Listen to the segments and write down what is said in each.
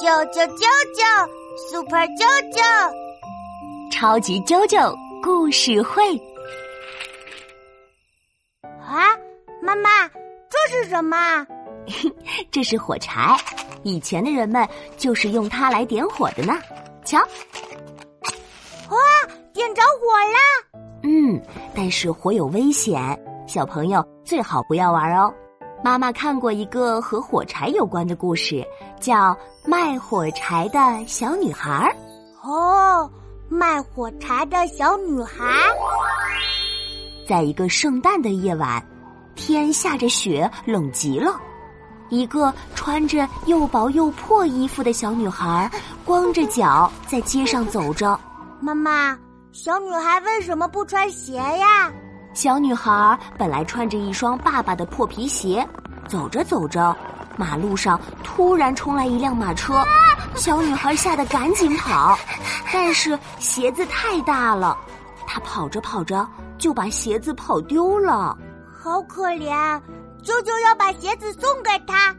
啾啾啾啾，Super 啾啾，超级啾啾故事会。啊，妈妈，这是什么？这是火柴，以前的人们就是用它来点火的呢。瞧，哇，点着火了！嗯，但是火有危险，小朋友最好不要玩哦。妈妈看过一个和火柴有关的故事，叫《卖火柴的小女孩》。哦，卖火柴的小女孩，在一个圣诞的夜晚，天下着雪，冷极了。一个穿着又薄又破衣服的小女孩，光着脚在街上走着。妈妈，小女孩为什么不穿鞋呀？小女孩本来穿着一双爸爸的破皮鞋，走着走着，马路上突然冲来一辆马车，小女孩吓得赶紧跑，但是鞋子太大了，她跑着跑着就把鞋子跑丢了，好可怜！啾啾要把鞋子送给她，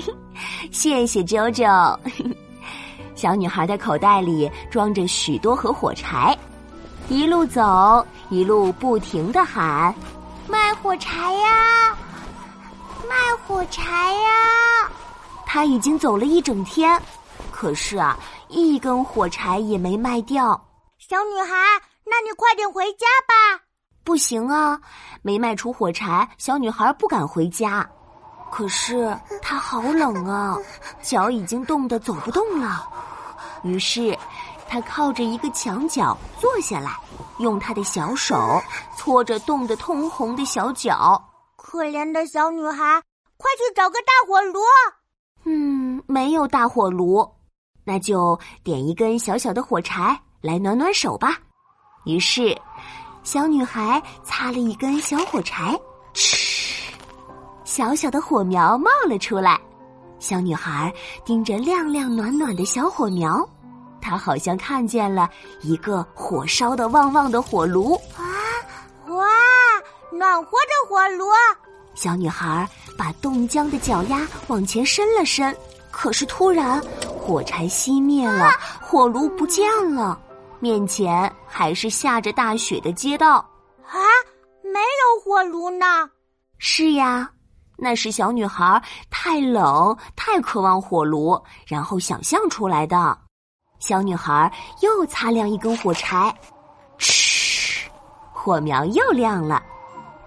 谢谢啾啾。小女孩的口袋里装着许多盒火柴。一路走，一路不停的喊：“卖火柴呀，卖火柴呀！”他已经走了一整天，可是啊，一根火柴也没卖掉。小女孩，那你快点回家吧。不行啊，没卖出火柴，小女孩不敢回家。可是她好冷啊，脚已经冻得走不动了。于是。他靠着一个墙角坐下来，用他的小手搓着冻得通红的小脚。可怜的小女孩，快去找个大火炉。嗯，没有大火炉，那就点一根小小的火柴来暖暖手吧。于是，小女孩擦了一根小火柴，嗤，小小的火苗冒了出来。小女孩盯着亮亮暖暖的小火苗。他好像看见了一个火烧的旺旺的火炉啊！哇，暖和的火炉！小女孩把冻僵的脚丫往前伸了伸，可是突然火柴熄灭了，火炉不见了，面前还是下着大雪的街道啊！没有火炉呢？是呀，那是小女孩太冷、太渴望火炉，然后想象出来的。小女孩又擦亮一根火柴，嗤，火苗又亮了。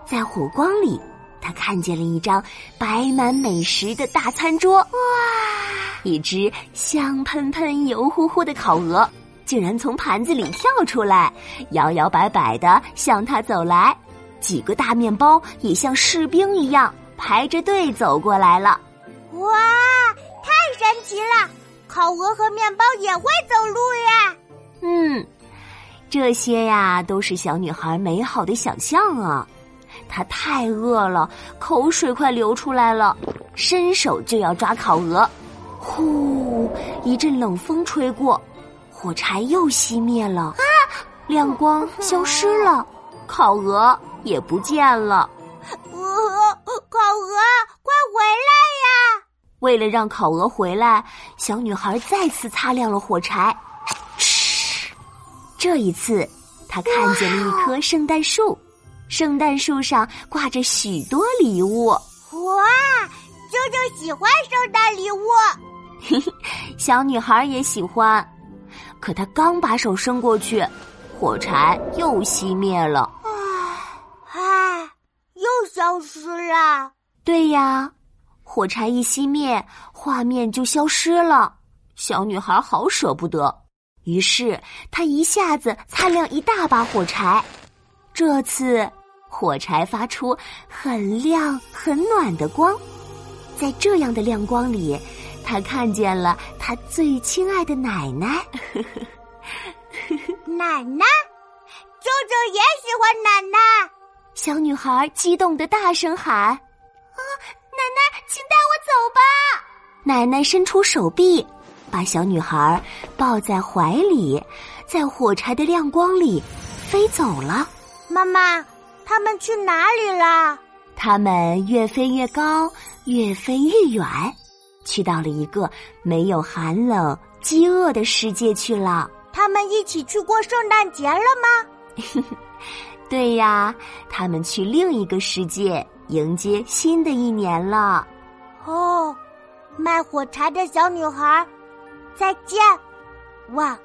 在火光里，她看见了一张摆满美食的大餐桌。哇！一只香喷喷、油乎乎的烤鹅竟然从盘子里跳出来，摇摇摆摆的向她走来。几个大面包也像士兵一样排着队走过来了。哇！太神奇了！烤鹅和面包也会走路呀。嗯，这些呀都是小女孩美好的想象啊。她太饿了，口水快流出来了，伸手就要抓烤鹅。呼，一阵冷风吹过，火柴又熄灭了，啊，亮光消失了，烤鹅也不见了。为了让烤鹅回来，小女孩再次擦亮了火柴。嗤，这一次，她看见了一棵圣诞树，圣诞树上挂着许多礼物。哇，啾啾喜欢圣诞礼物，嘿嘿，小女孩也喜欢。可她刚把手伸过去，火柴又熄灭了。唉，又消失了。对呀。火柴一熄灭，画面就消失了。小女孩好舍不得，于是她一下子擦亮一大把火柴。这次火柴发出很亮很暖的光，在这样的亮光里，她看见了她最亲爱的奶奶。奶奶，舅舅也喜欢奶奶。小女孩激动的大声喊。奶奶伸出手臂，把小女孩抱在怀里，在火柴的亮光里飞走了。妈妈，他们去哪里了？他们越飞越高，越飞越远，去到了一个没有寒冷饥饿的世界去了。他们一起去过圣诞节了吗？对呀，他们去另一个世界迎接新的一年了。哦。卖火柴的小女孩再见。哇